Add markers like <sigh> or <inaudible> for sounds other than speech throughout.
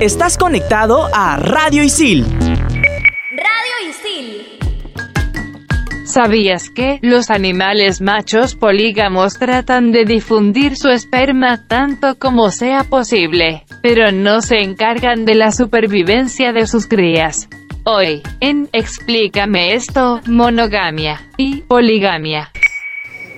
Estás conectado a Radio Isil. Radio Isil. ¿Sabías que los animales machos polígamos tratan de difundir su esperma tanto como sea posible, pero no se encargan de la supervivencia de sus crías? Hoy, en Explícame esto, monogamia y poligamia.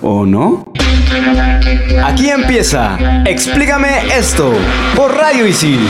¿O no? Aquí empieza. Explícame esto por Radio Isil.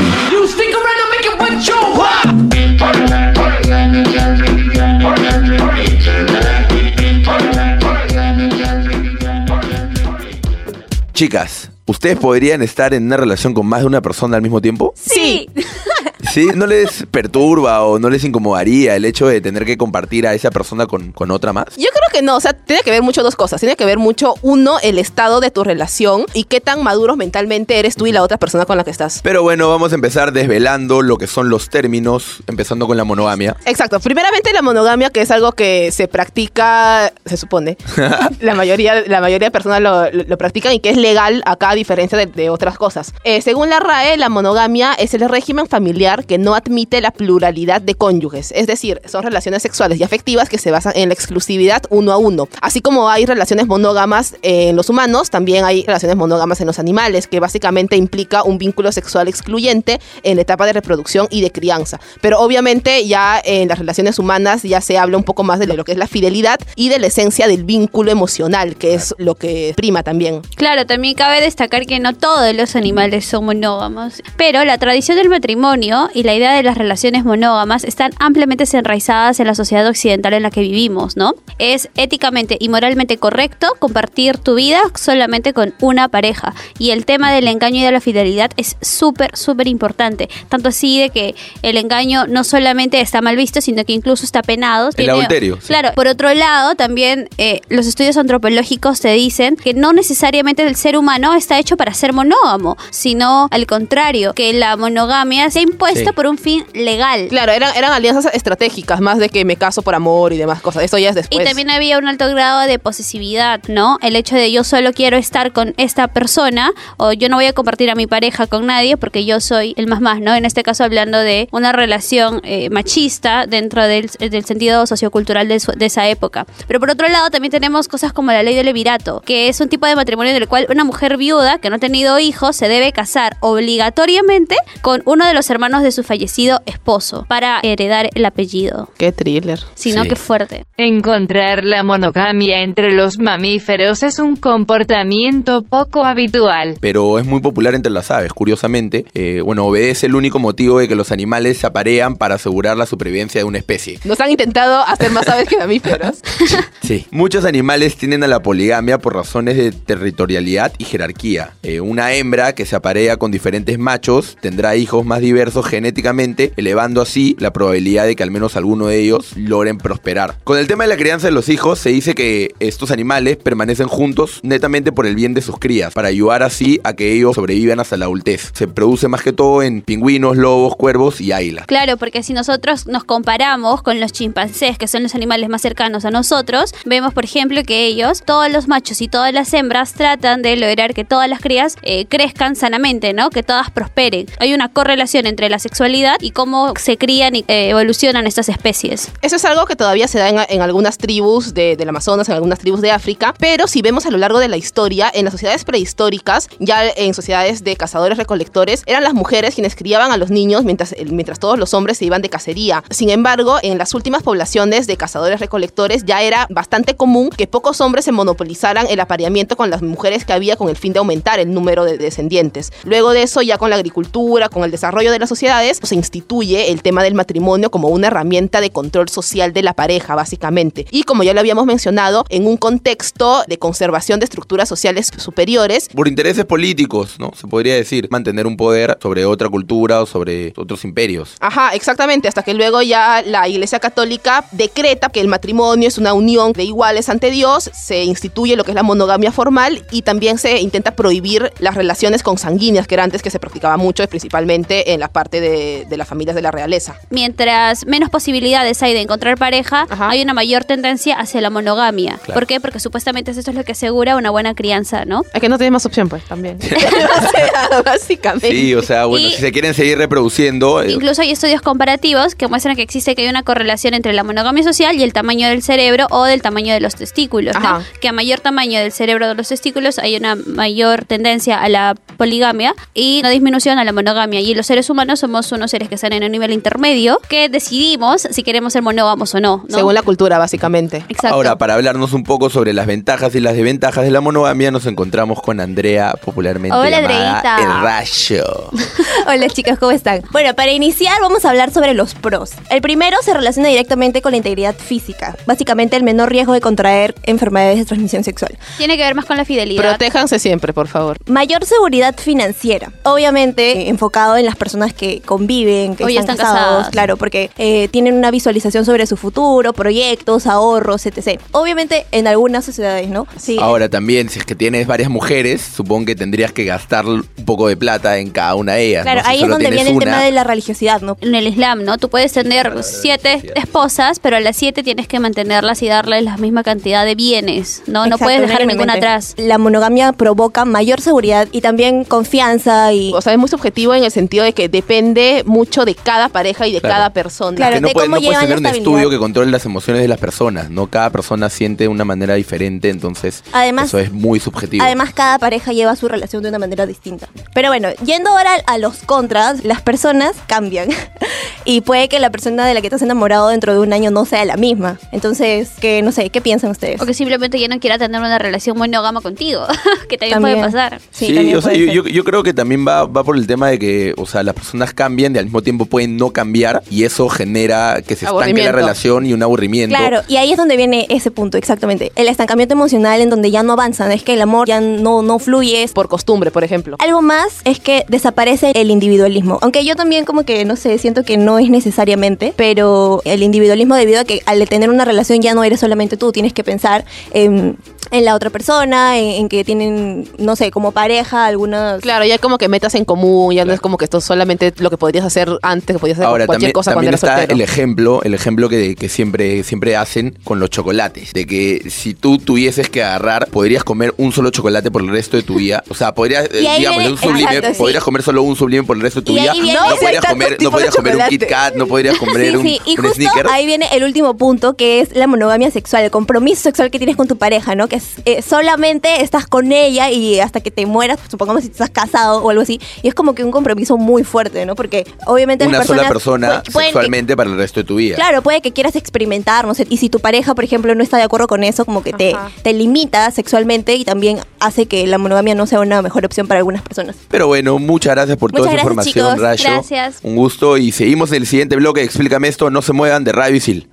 Chicas, ¿ustedes podrían estar en una relación con más de una persona al mismo tiempo? Sí. <laughs> ¿Sí? ¿No les perturba o no les incomodaría el hecho de tener que compartir a esa persona con, con otra más? Yo creo que no, o sea, tiene que ver mucho dos cosas. Tiene que ver mucho, uno, el estado de tu relación y qué tan maduros mentalmente eres tú y la otra persona con la que estás. Pero bueno, vamos a empezar desvelando lo que son los términos, empezando con la monogamia. Exacto. Primeramente la monogamia, que es algo que se practica, se supone. <laughs> la mayoría, la mayoría de personas lo, lo- lo practican y que es legal acá a diferencia de, de otras cosas. Eh, según la RAE, la monogamia es el régimen familiar que no admite la pluralidad de cónyuges. Es decir, son relaciones sexuales y afectivas que se basan en la exclusividad uno a uno. Así como hay relaciones monógamas en los humanos, también hay relaciones monógamas en los animales, que básicamente implica un vínculo sexual excluyente en la etapa de reproducción y de crianza. Pero obviamente ya en las relaciones humanas ya se habla un poco más de lo que es la fidelidad y de la esencia del vínculo emocional, que es lo que prima también. Claro, también cabe destacar que no todos los animales son monógamos, pero la tradición del matrimonio y la idea de las relaciones monógamas están ampliamente enraizadas en la sociedad occidental en la que vivimos, ¿no? Es éticamente y moralmente correcto compartir tu vida solamente con una pareja y el tema del engaño y de la fidelidad es súper, súper importante, tanto así de que el engaño no solamente está mal visto, sino que incluso está penado. El adulterio, sí. Claro, por otro lado, también eh, los estudios antropológicos te dicen que no necesariamente el ser humano está hecho para ser monógamo, sino al contrario, que la monogamia se ha impuesto Sí. por un fin legal. Claro, eran, eran alianzas estratégicas, más de que me caso por amor y demás cosas. Eso ya es Y después. también había un alto grado de posesividad, ¿no? El hecho de yo solo quiero estar con esta persona o yo no voy a compartir a mi pareja con nadie porque yo soy el más más, ¿no? En este caso hablando de una relación eh, machista dentro del, del sentido sociocultural de, su- de esa época. Pero por otro lado también tenemos cosas como la ley del levirato, que es un tipo de matrimonio en el cual una mujer viuda que no ha tenido hijos se debe casar obligatoriamente con uno de los hermanos de su fallecido esposo para heredar el apellido. Qué thriller. Sino Sí. que fuerte. Encontrar la monogamia entre los mamíferos es un comportamiento poco habitual. Pero es muy popular entre las aves, curiosamente. Eh, bueno, obedece el único motivo de que los animales se aparean para asegurar la supervivencia de una especie. Nos han intentado hacer más aves que mamíferos. <laughs> Sí. Muchos animales tienden a la poligamia por razones de territorialidad y jerarquía. Eh, una hembra que se aparea con diferentes machos tendrá hijos más diversos genéticamente, elevando así la probabilidad de que al menos alguno de ellos logren prosperar. Con el tema de la crianza de los hijos, se dice que estos animales permanecen juntos netamente por el bien de sus crías, para ayudar así a que ellos sobrevivan hasta la adultez. Se produce más que todo en pingüinos, lobos, cuervos y águilas. Claro, porque si nosotros nos comparamos con los chimpancés, que son los animales más cercanos a nosotros, vemos, por ejemplo, que ellos, todos los machos y todas las hembras, tratan de lograr que todas las crías eh, crezcan sanamente, ¿no? Que todas prosperen. Hay una correlación entre la sexualidad y cómo se crían y eh, evolucionan estas especies. Eso es algo que todavía se da en, algunas tribus de- del Amazonas, en algunas tribus de África, pero si vemos a lo largo de la historia, en las sociedades prehistóricas, ya en sociedades de cazadores-recolectores, eran las mujeres quienes criaban a los niños mientras, mientras todos los hombres se iban de cacería. Sin embargo, en las últimas poblaciones de cazadores-recolectores ya era bastante común que pocos hombres se monopolizaran el apareamiento con las mujeres que había con el fin de aumentar el número de descendientes. Luego de eso, ya con la agricultura, con el desarrollo de la sociedad, sociedades se instituye el tema del matrimonio como una herramienta de control social de la pareja, básicamente. Y como ya lo habíamos mencionado, en un contexto de conservación de estructuras sociales superiores, Por intereses políticos, ¿no? Se podría decir, mantener un poder sobre otra cultura o sobre otros imperios. Ajá, exactamente, hasta que luego ya la Iglesia Católica decreta que el matrimonio es una unión de iguales ante Dios, se instituye lo que es la monogamia formal y también se intenta prohibir las relaciones consanguíneas, que era antes que se practicaba mucho, principalmente en la parte de, de las familias de la realeza. Mientras menos posibilidades hay de encontrar pareja, hay una mayor tendencia hacia la monogamia. Claro. ¿Por qué? Porque supuestamente eso es lo que asegura una buena crianza, ¿no? Es que no tienes más opción, pues, también. <laughs> o sea, básicamente. Sí, o sea, bueno, Y- si se quieren seguir reproduciendo, eh, Incluso hay estudios comparativos que muestran que existe que hay una correlación entre la monogamia social y el tamaño del cerebro o del tamaño de los testículos, ¿no? Ajá. Que a mayor tamaño del cerebro de los testículos hay una mayor tendencia a la poligamia y una disminución a la monogamia. Y los seres humanos somos unos seres que están en un nivel intermedio que decidimos si queremos ser monógamos o no. ¿no? Según la cultura, básicamente. Exacto. Ahora, para hablarnos un poco sobre las ventajas y las desventajas de la monogamia, nos encontramos con Andrea, popularmente Hola, llamada Andreita. El Rayo. <laughs> Hola chicos, ¿cómo están? Bueno, para iniciar vamos a hablar sobre los pros. El primero se relaciona directamente con la integridad física, básicamente el menor riesgo de contraer enfermedades de transmisión sexual. Tiene que ver más con la fidelidad. Protéjanse siempre, por favor. Mayor seguridad financiera, obviamente eh, enfocado en las personas que conviven, que ya están, están casados, casadas. claro, porque eh, tienen una visualización sobre su futuro, proyectos, ahorros, etc. Obviamente en algunas sociedades, ¿no? Sí. Ahora también, si es que tienes varias mujeres, supongo que tendrías que gastar un poco de plata en cada una de ellas. Claro, ¿no? Si ahí es donde viene el tema de la religiosidad, ¿no? en el Islam, ¿no? Tú puedes tener siete esposas, pero a las siete tienes que mantenerlas y darles la misma cantidad de bienes, ¿no? no puedes dejar ninguna atrás. La monogamia provoca mayor seguridad y también confianza y... O sea, es muy subjetivo en el sentido de que depende mucho de cada pareja y de Claro. cada persona. Claro, que no, de puedes, cómo no puedes llevan tener un estudio que controle las emociones de las personas, ¿no? Cada persona siente de una manera diferente, entonces Además- eso es muy subjetivo. Además, cada pareja lleva su relación de una manera distinta. Pero bueno, yendo ahora a los contras, las personas cambian. <laughs> y puede que la persona de la que estás enamorado dentro de un año no sea la misma. Entonces, que no sé, ¿qué piensan ustedes? O que simplemente ya no quiera tener una relación monógama contigo, <laughs> que también, También. puede pasar. Sí, o sea, yo- yo creo que también va, va por el tema de que, o sea, las personas cambian y al mismo tiempo pueden no cambiar y eso genera que se estanque la relación y un aburrimiento. Claro, y ahí es donde viene ese punto, exactamente. El estancamiento emocional en donde ya no avanzan, es que el amor ya no, no fluye. Por costumbre, por ejemplo. Algo más es que desaparece el individualismo. Aunque yo también como que, no sé, siento que no es necesariamente, pero el individualismo debido a que al tener una relación ya no eres solamente tú, tienes que pensar en, en la otra persona, en, en que tienen, no sé, como pareja, algunas... Claro, ya como que metas en común, ya no es como que esto es solamente lo que podrías hacer antes, que podías hacer Ahora, cualquier también, cosa cuando también eras está soltero. el ejemplo, el ejemplo que, que siempre, siempre hacen con los chocolates. De que si tú tuvieses que agarrar, podrías comer un solo chocolate por el resto de tu vida. O sea, podrías, eh, digamos, viene- un sublime, exacto, sí. podrías comer solo un sublime por el resto de tu Y vida. viene- no, No, podrías comer, no podrías comer un Kit. Kat, no podrías <laughs> comer Sí, un, sí, y un justo sneaker. ahí viene el último punto, que es la monogamia sexual, el compromiso sexual que tienes con tu pareja, ¿no? Que es, eh, solamente estás con ella y hasta que te mueras, supongamos si estás casado o algo así, y es como que un compromiso muy fuerte, ¿no? Porque obviamente Una las sola persona que- sexualmente para el resto de tu vida. Claro, puede que quieras experimentar, no sé, y si tu pareja, por ejemplo, no está de acuerdo con eso, como que te, Ajá. te limita sexualmente y también hace que la monogamia no sea una mejor opción para algunas personas. Pero bueno, muchas gracias por toda esa información, chicos. Rayo. Gracias. Un gusto y seguimos en el siguiente bloque. Explícame esto, no se muevan de Radio Isil.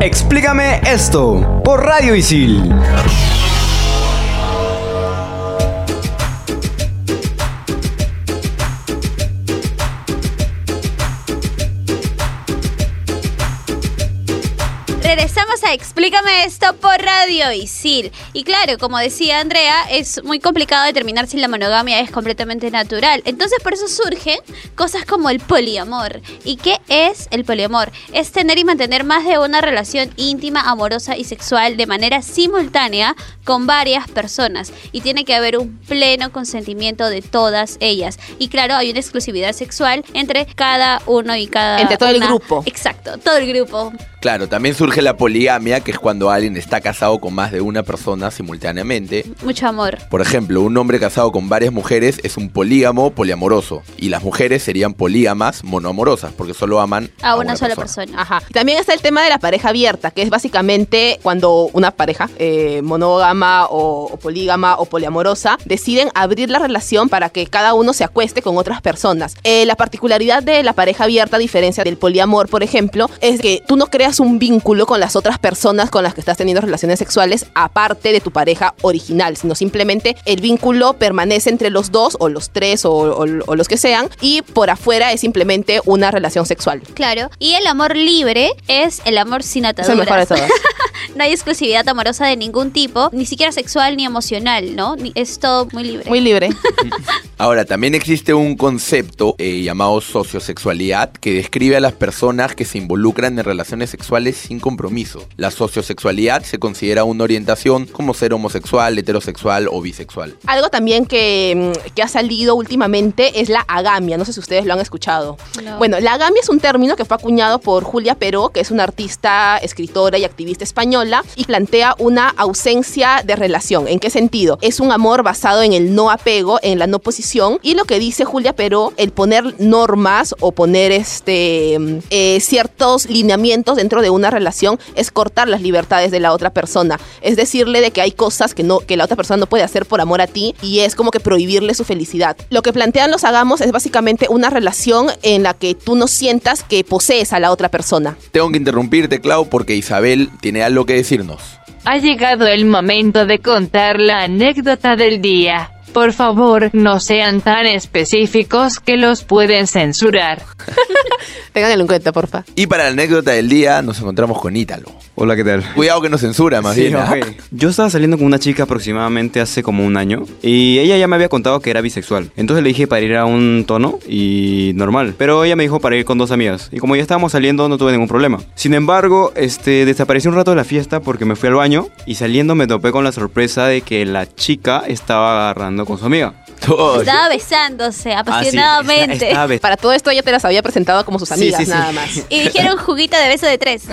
Explícame esto por Radio Isil. Regresamos a Explícame esto por Radio Isil. Y claro, como decía Andrea, es muy complicado determinar si la monogamia es completamente natural. Entonces por eso surgen cosas como el poliamor. ¿Y qué es el poliamor? Es tener y mantener más de una relación íntima, amorosa y sexual de manera simultánea con varias personas. Y tiene que haber un pleno consentimiento de todas ellas. Y claro, hay una exclusividad sexual entre cada uno y cada Entre todo el grupo. Exacto, todo el grupo. Claro, también surge la poligamia que es cuando alguien está casado con más de una persona simultáneamente. Mucho amor. Por ejemplo, un hombre casado con varias mujeres es un polígamo poliamoroso. Y las mujeres serían polígamas monoamorosas, porque solo aman A una sola persona. Ajá. Y También está el tema de la pareja abierta, que es básicamente cuando una pareja eh, monógama o, o polígama o poliamorosa deciden abrir la relación para que cada uno se acueste con otras personas. Eh, la particularidad de la pareja abierta, a diferencia del poliamor, por ejemplo, es que tú no creas un vínculo con las otras personas con las que estás teniendo relaciones sexuales aparte de tu pareja original, sino simplemente el vínculo permanece entre los dos o los tres o, o- o los que sean y por afuera es simplemente una relación sexual. Claro. Y el amor libre es el amor sin Es el ataduras. mejor de todos. <laughs> no hay exclusividad amorosa de ningún tipo, ni siquiera sexual ni emocional, ¿no? Es todo muy libre. Muy libre. <laughs> Ahora, también existe un concepto eh, llamado sociosexualidad que describe a las personas que se involucran en relaciones sexuales sin compromiso. La sociosexualidad se considera una orientación como ser homosexual, heterosexual o bisexual. Algo también que, mm, que ha salido últimamente es la agamia. No sé si ustedes lo han escuchado. No. Bueno, la agamia es un término que fue acuñado por Julia Peró, que es una artista, escritora y activista española, y plantea una ausencia de relación. ¿En qué sentido? Es un amor basado en el no apego, en la no posición, y lo que dice Julia Peró, el poner normas o poner este eh, ciertos lineamientos dentro de una relación es cortar las libertades de la otra persona. Es decirle de que hay cosas que no que la otra persona no puede hacer por amor a ti y es como que prohibirle su felicidad. Lo que plantean los hagamos es básicamente una relación en la que tú no sientas que posees a la otra persona. Tengo que interrumpirte, Clau, porque Isabel tiene algo que decirnos. Ha llegado el momento de contar la anécdota del día. Por favor, no sean tan específicos que los pueden censurar. <laughs> Ténganlo en cuenta, porfa. Y para la anécdota del día nos encontramos con Ítalo. Hola, ¿qué tal? Cuidado que nos censura, más Sí, bien. ok. Yo estaba saliendo con una chica aproximadamente hace como un año y ella ya me había contado que era bisexual. Entonces le dije para ir a un tono y normal. Pero ella me dijo para ir con dos amigas. Y como ya estábamos saliendo no tuve ningún problema. Sin embargo, este desaparecí un rato de la fiesta porque me fui al baño y saliendo me topé con la sorpresa de que la chica estaba agarrando con su amiga. Todo. Estaba besándose Ah, sí, apasionadamente. está- Para todo esto ella te las había presentado como sus amigas sí, sí. nada más. Y dijeron juguito de beso de tres.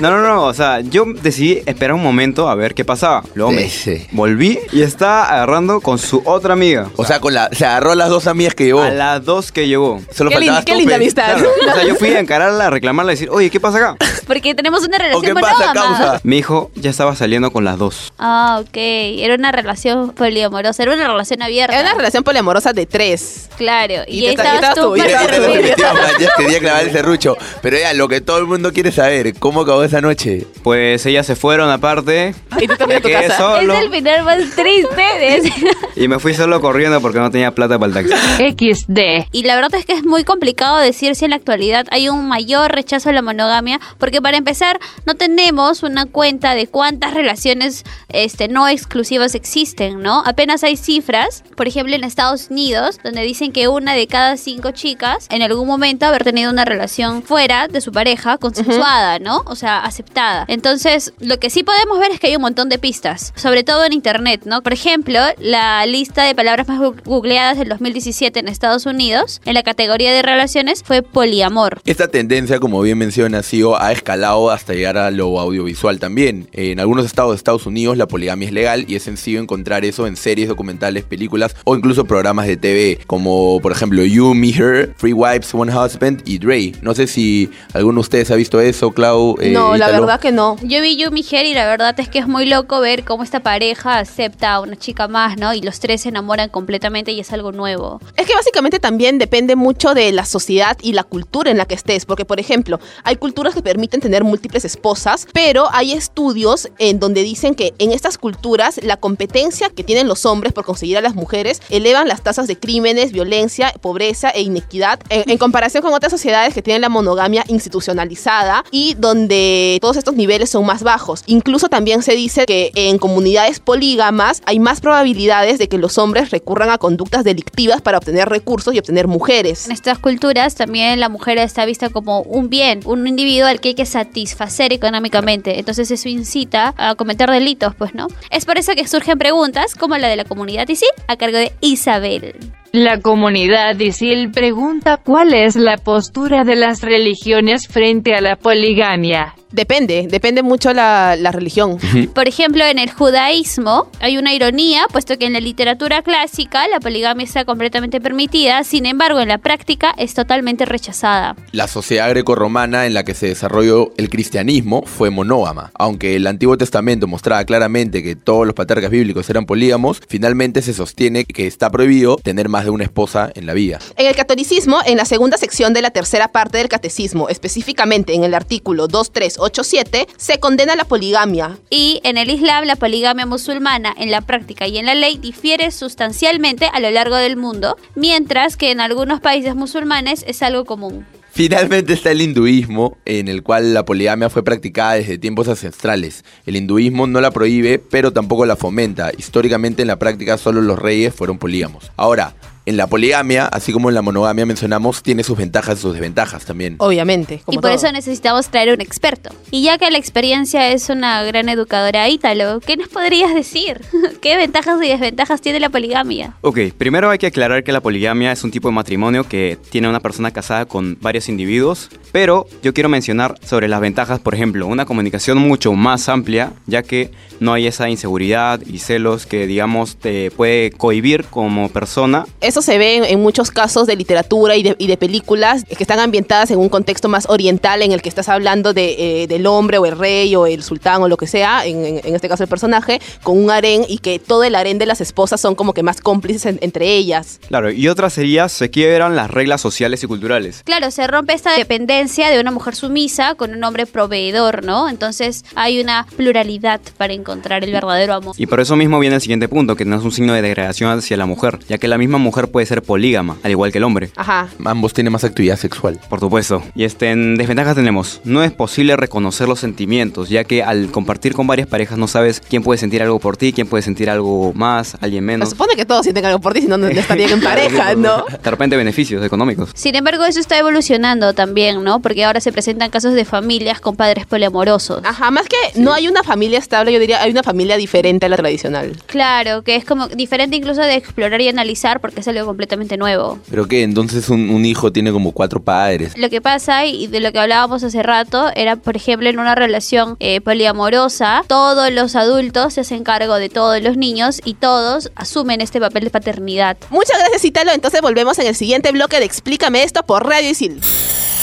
No, no, no, o sea, yo decidí esperar un momento a ver qué pasaba. Luego me volví y estaba agarrando con su otra amiga. O sea, con la, se agarró a las dos amigas que llevó. A las dos que llegó. Solo Qué, lin- faltabas qué tú, linda amistad. Claro, o sea, yo fui a <laughs> encararla, a reclamarla, a decir, oye, ¿qué pasa acá? Porque tenemos una ¿O relación qué pasa, monógama. causa? Mi hijo ya estaba saliendo con las dos. Ah, ok. Era una relación poliamorosa, era una relación abierta. Era una relación poliamorosa de tres. Claro. Y, Y y estabas estabas tú tú, y te man, ya quería <laughs> clavar el serrucho. Pero ya, lo que todo el mundo quiere saber, ¿cómo acabó esa noche? Pues ellas se fueron aparte. Y tú también a tu casa. solo. Es el final más triste de <laughs> ese. Y me fui solo corriendo porque no tenía plata para el taxi. XD. Y la verdad es que es muy complicado decir si en la actualidad hay un mayor rechazo a la monogamia, porque para empezar no tenemos una cuenta de cuántas relaciones este, no exclusivas existen, ¿no? Apenas hay cifras, por ejemplo en Estados Unidos, donde dicen que una de cada cinco chicas en algún momento haber tenido una relación fuera de su pareja, consensuada, ¿no? O sea, aceptada. Entonces, lo que sí podemos ver es que hay un montón de pistas, sobre todo en internet, ¿no? Por ejemplo, la lista de palabras más googleadas del 2017 en Estados Unidos, en la categoría de relaciones, fue poliamor. Esta tendencia, como bien menciona, ha sido, ha escalado hasta llegar a lo audiovisual también. En algunos estados de Estados Unidos la poligamia es legal y es sencillo encontrar eso en series, documentales, películas o incluso programas de TV, como por ejemplo You, Me, Her, Free Wives, One Husband y Dre. No sé si alguno de ustedes ha visto eso, Clau. eh, no, la verdad que no. Yo vi You, Mi Her y la verdad es que es muy loco ver cómo esta pareja acepta a una chica más, ¿no? Y los tres se enamoran completamente y es algo nuevo. Es que básicamente también depende mucho de la sociedad y la cultura en la que estés, porque por ejemplo, hay culturas que permiten tener múltiples esposas, pero hay estudios en donde dicen que en estas culturas la competencia que tienen los hombres por conseguir a las mujeres elevan las tasas de crímenes, violencia, pobreza e inequidad en, en comparación con otras sociedades que tienen la monogamia institucionalizada y donde todos estos niveles son más bajos. Incluso también se dice que en comunidades polígamas hay más probabilidades de que los hombres recurran a conductas delictivas para obtener recursos y obtener mujeres. En estas culturas también la mujer está vista como un bien, un individuo al que hay que satisfacer económicamente. Entonces eso incita a cometer delitos, pues, ¿no? Es por eso que surgen preguntas como la de la comunidad ISIL a cargo de Isabel. La comunidad ISIL pregunta cuál es la postura de las religiones frente a la poligamia. Depende, depende mucho la, la religión. Por ejemplo, en el judaísmo hay una ironía, puesto que en la literatura clásica la poligamia está completamente permitida, sin embargo en la práctica es totalmente rechazada. La sociedad grecorromana en la que se desarrolló el cristianismo fue monógama. Aunque el Antiguo Testamento mostraba claramente que todos los patriarcas bíblicos eran polígamos, finalmente se sostiene que está prohibido tener más de una esposa en la vida. En el catolicismo, en la segunda sección de la tercera parte del catecismo, específicamente en el artículo 2387, se condena la poligamia. Y en el Islam la poligamia musulmana en la práctica y en la ley difiere sustancialmente a lo largo del mundo, mientras que en algunos países musulmanes es algo común. Finalmente está el hinduismo, en el cual la poligamia fue practicada desde tiempos ancestrales. El hinduismo no la prohíbe, pero tampoco la fomenta. Históricamente en la práctica solo los reyes fueron polígamos. Ahora, en la poligamia, así como en la monogamia mencionamos, tiene sus ventajas y sus desventajas también. Obviamente. y por eso necesitamos traer un experto. Y ya que la experiencia es una gran educadora ítalo, ¿qué nos podrías decir? <laughs> ¿Qué ventajas y desventajas tiene la poligamia? Ok, primero hay que aclarar que la poligamia es un tipo de matrimonio que tiene una persona casada con varios individuos, pero yo quiero mencionar sobre las ventajas, por ejemplo, una comunicación mucho más amplia, ya que no hay esa inseguridad y celos que, digamos, te puede cohibir como persona. Eso se ve en, en muchos casos de literatura y de, y de películas que están ambientadas en un contexto más oriental en el que estás hablando de, eh, del hombre o el rey o el sultán o lo que sea, en, en- en este caso el personaje, con un harén y que todo el harén de las esposas son como que más cómplices en- entre ellas. Claro, y otra sería, se quiebran las reglas sociales y culturales. Claro, se rompe esta dependencia de una mujer sumisa con un hombre proveedor, ¿no? Entonces hay una pluralidad para encontrar el verdadero amor. Y por eso mismo viene el siguiente punto, que no es un signo de degradación hacia la mujer, ya que la misma mujer puede ser polígama, al igual que el hombre. Ajá. Ambos tienen más actividad sexual. Por supuesto. Y este, en desventajas tenemos, no es posible reconocer los sentimientos, ya que al compartir con varias parejas no sabes quién puede sentir algo por ti, quién puede sentir algo más, alguien Se menos. supone que todos sienten algo por ti, si no, no <laughs> estarían en pareja, ¿no? De repente beneficios económicos. Sin embargo, eso está evolucionando también, ¿no? Porque ahora se presentan casos de familias con padres poliamorosos. Ajá, más que no hay una familia estable, yo diría, hay una familia diferente a la tradicional. Claro, que es como diferente incluso de explorar y analizar porque es algo completamente nuevo. Pero que entonces un, un hijo tiene como cuatro padres. Lo que pasa, y de lo que hablábamos hace rato, era, por ejemplo, en una relación eh, poliamorosa, todos los adultos se hacen cargo de todos los niños y todos asumen este papel de paternidad. Muchas gracias, Italo. Entonces volvemos en el siguiente bloque de Explícame esto por Radio Isil.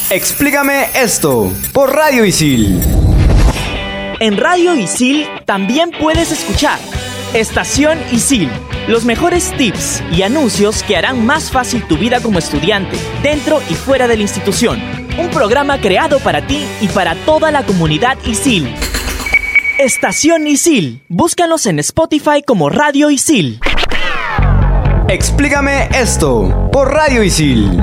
Explícame esto por Radio Isil. En Radio Isil también puedes escuchar Estación Isil, los mejores tips y anuncios que harán más fácil tu vida como estudiante, dentro y fuera de la institución. Un programa creado para ti y para toda la comunidad Isil. Estación Isil, búscanos en Spotify como Radio Isil. Explícame esto por Radio Isil.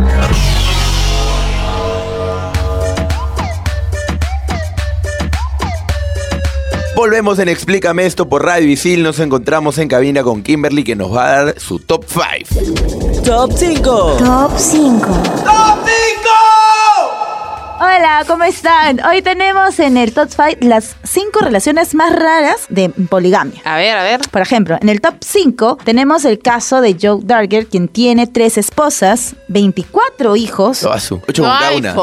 Volvemos en Explícame esto por Radio Isil. Nos encontramos en cabina con Kimberly que nos va a dar su top 5. Top 5. Top 5. Hola, ¿cómo están? Hoy tenemos en el Top 5 las 5 relaciones más raras de poligamia. A ver, a ver. Por ejemplo, en el top 5 tenemos el caso de Joe Darger, quien tiene tres esposas, 24 hijos. Ocho con cada una.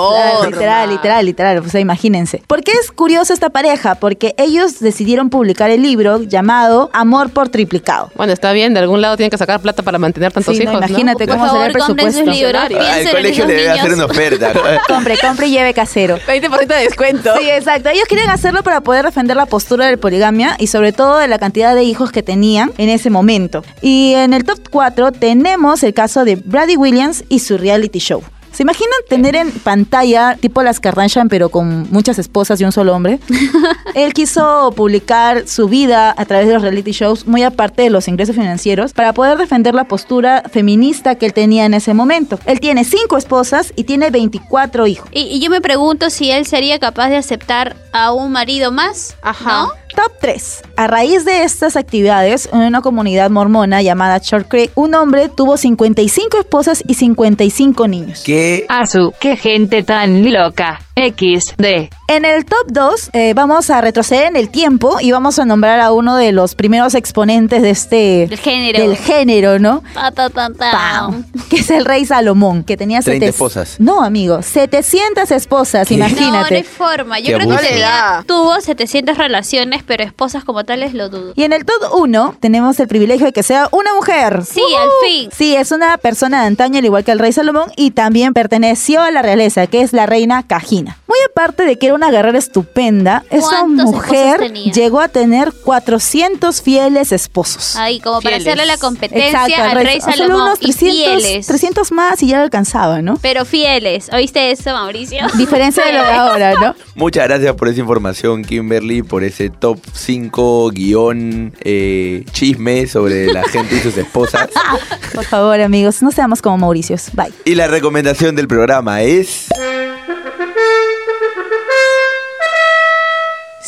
Literal, literal, literal. O sea, imagínense. ¿Por qué es curioso esta pareja? Porque ellos decidieron publicar el libro llamado Amor por Triplicado. Bueno, está bien, de algún lado tienen que sacar plata para mantener tantos Sí, no, hijos. imagínate cómo favor, será el compren sus presupuesto. libros, Al colegio le debe hacer una oferta. <laughs> compre, compre y lleve casero. 20% de descuento. Sí, exacto. Ellos quieren hacerlo para poder defender la postura de poligamia y sobre todo de la cantidad de hijos que tenían en ese momento. Y en el top 4 tenemos el caso de Brady Williams y su reality show. ¿Se imaginan tener en pantalla tipo las Kardashian pero con muchas esposas y un solo hombre? <laughs> Él quiso publicar su vida a través de los reality shows, muy aparte de los ingresos financieros, para poder defender la postura feminista que él tenía en ese momento. Él tiene cinco esposas y tiene 24 hijos. Y, y yo me pregunto si él sería capaz de aceptar a un marido más. Ajá. ¿no? Top 3. A raíz de estas actividades, en una comunidad mormona llamada Short Creek, un hombre tuvo 55 esposas y 55 niños. ¿Qué? Asu, qué gente tan loca. XD. En el top 2 eh, vamos a retroceder en el tiempo y vamos a nombrar a uno de los primeros exponentes de este... Del género. Del género, ¿no? Pa, pa, pa, pa. Pam. Que es el rey Salomón, que tenía 30 sete- esposas. No, amigo, 700 esposas, No, no imagínate. hay forma. Yo Qué creo que abuso. tenía- tuvo 700 relaciones, pero esposas como lo dudo. Y en el top 1 tenemos el privilegio de que sea una mujer. Sí, al fin. Sí, es una persona de antaño, al igual que el rey Salomón, y también perteneció a la realeza, que es la reina Cajina. Muy aparte de que era una guerrera estupenda, esa ¿Cuántos mujer llegó a tener 400 fieles esposos. Ahí, como para hacerle la competencia Exacto, al rey Solo Salomón. unos y 300, fieles. 300 más y ya lo alcanzaba, ¿no? Pero fieles. ¿Oíste eso, Mauricio? <laughs> Diferencia de lo de ahora, ¿no? Muchas gracias por esa información, Kimberly, por ese top 5 guion eh, chisme sobre la gente y sus esposas. <laughs> Por favor, amigos, no seamos como Mauricios. Bye. Y la recomendación del programa es...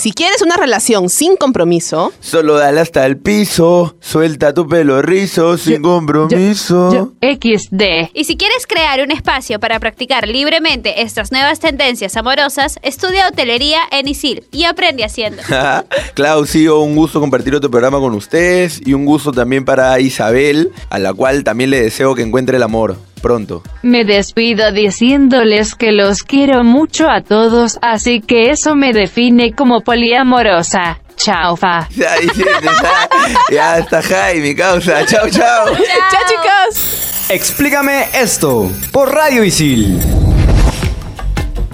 Si quieres una relación sin compromiso, Solo dale hasta el piso, suelta tu pelo rizo, sin compromiso. XD. Y si quieres crear un espacio para practicar libremente estas nuevas tendencias amorosas, estudia hotelería en ISIL y aprende haciendo. <laughs> Clau, sí, un gusto compartir otro programa con ustedes y un gusto también para Isabel, a la cual también le deseo que encuentre el amor pronto. Me despido diciéndoles que los quiero mucho a todos, así que eso me define como poliamorosa. Chao, fa. <laughs> Ya, dice, ya, ya está Jaime, causa. Chao, <laughs> chao. ¡Chao, chicos! Explícame esto por Radio Isil.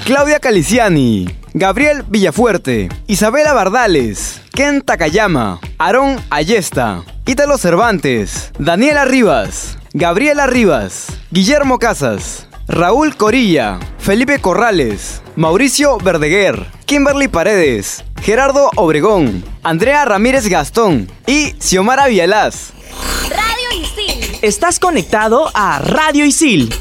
Claudia Caliciani, Gabriel Villafuerte, Isabela Bardales, Ken Takayama, Aarón Ayesta, Ítalo Cervantes, Daniela Rivas, Gabriela Rivas, Guillermo Casas, Raúl Corilla, Felipe Corrales, Mauricio Verdeguer, Kimberly Paredes, Gerardo Obregón, Andrea Ramírez Gastón y Xiomara Vialaz. Radio Isil. Estás conectado a Radio Isil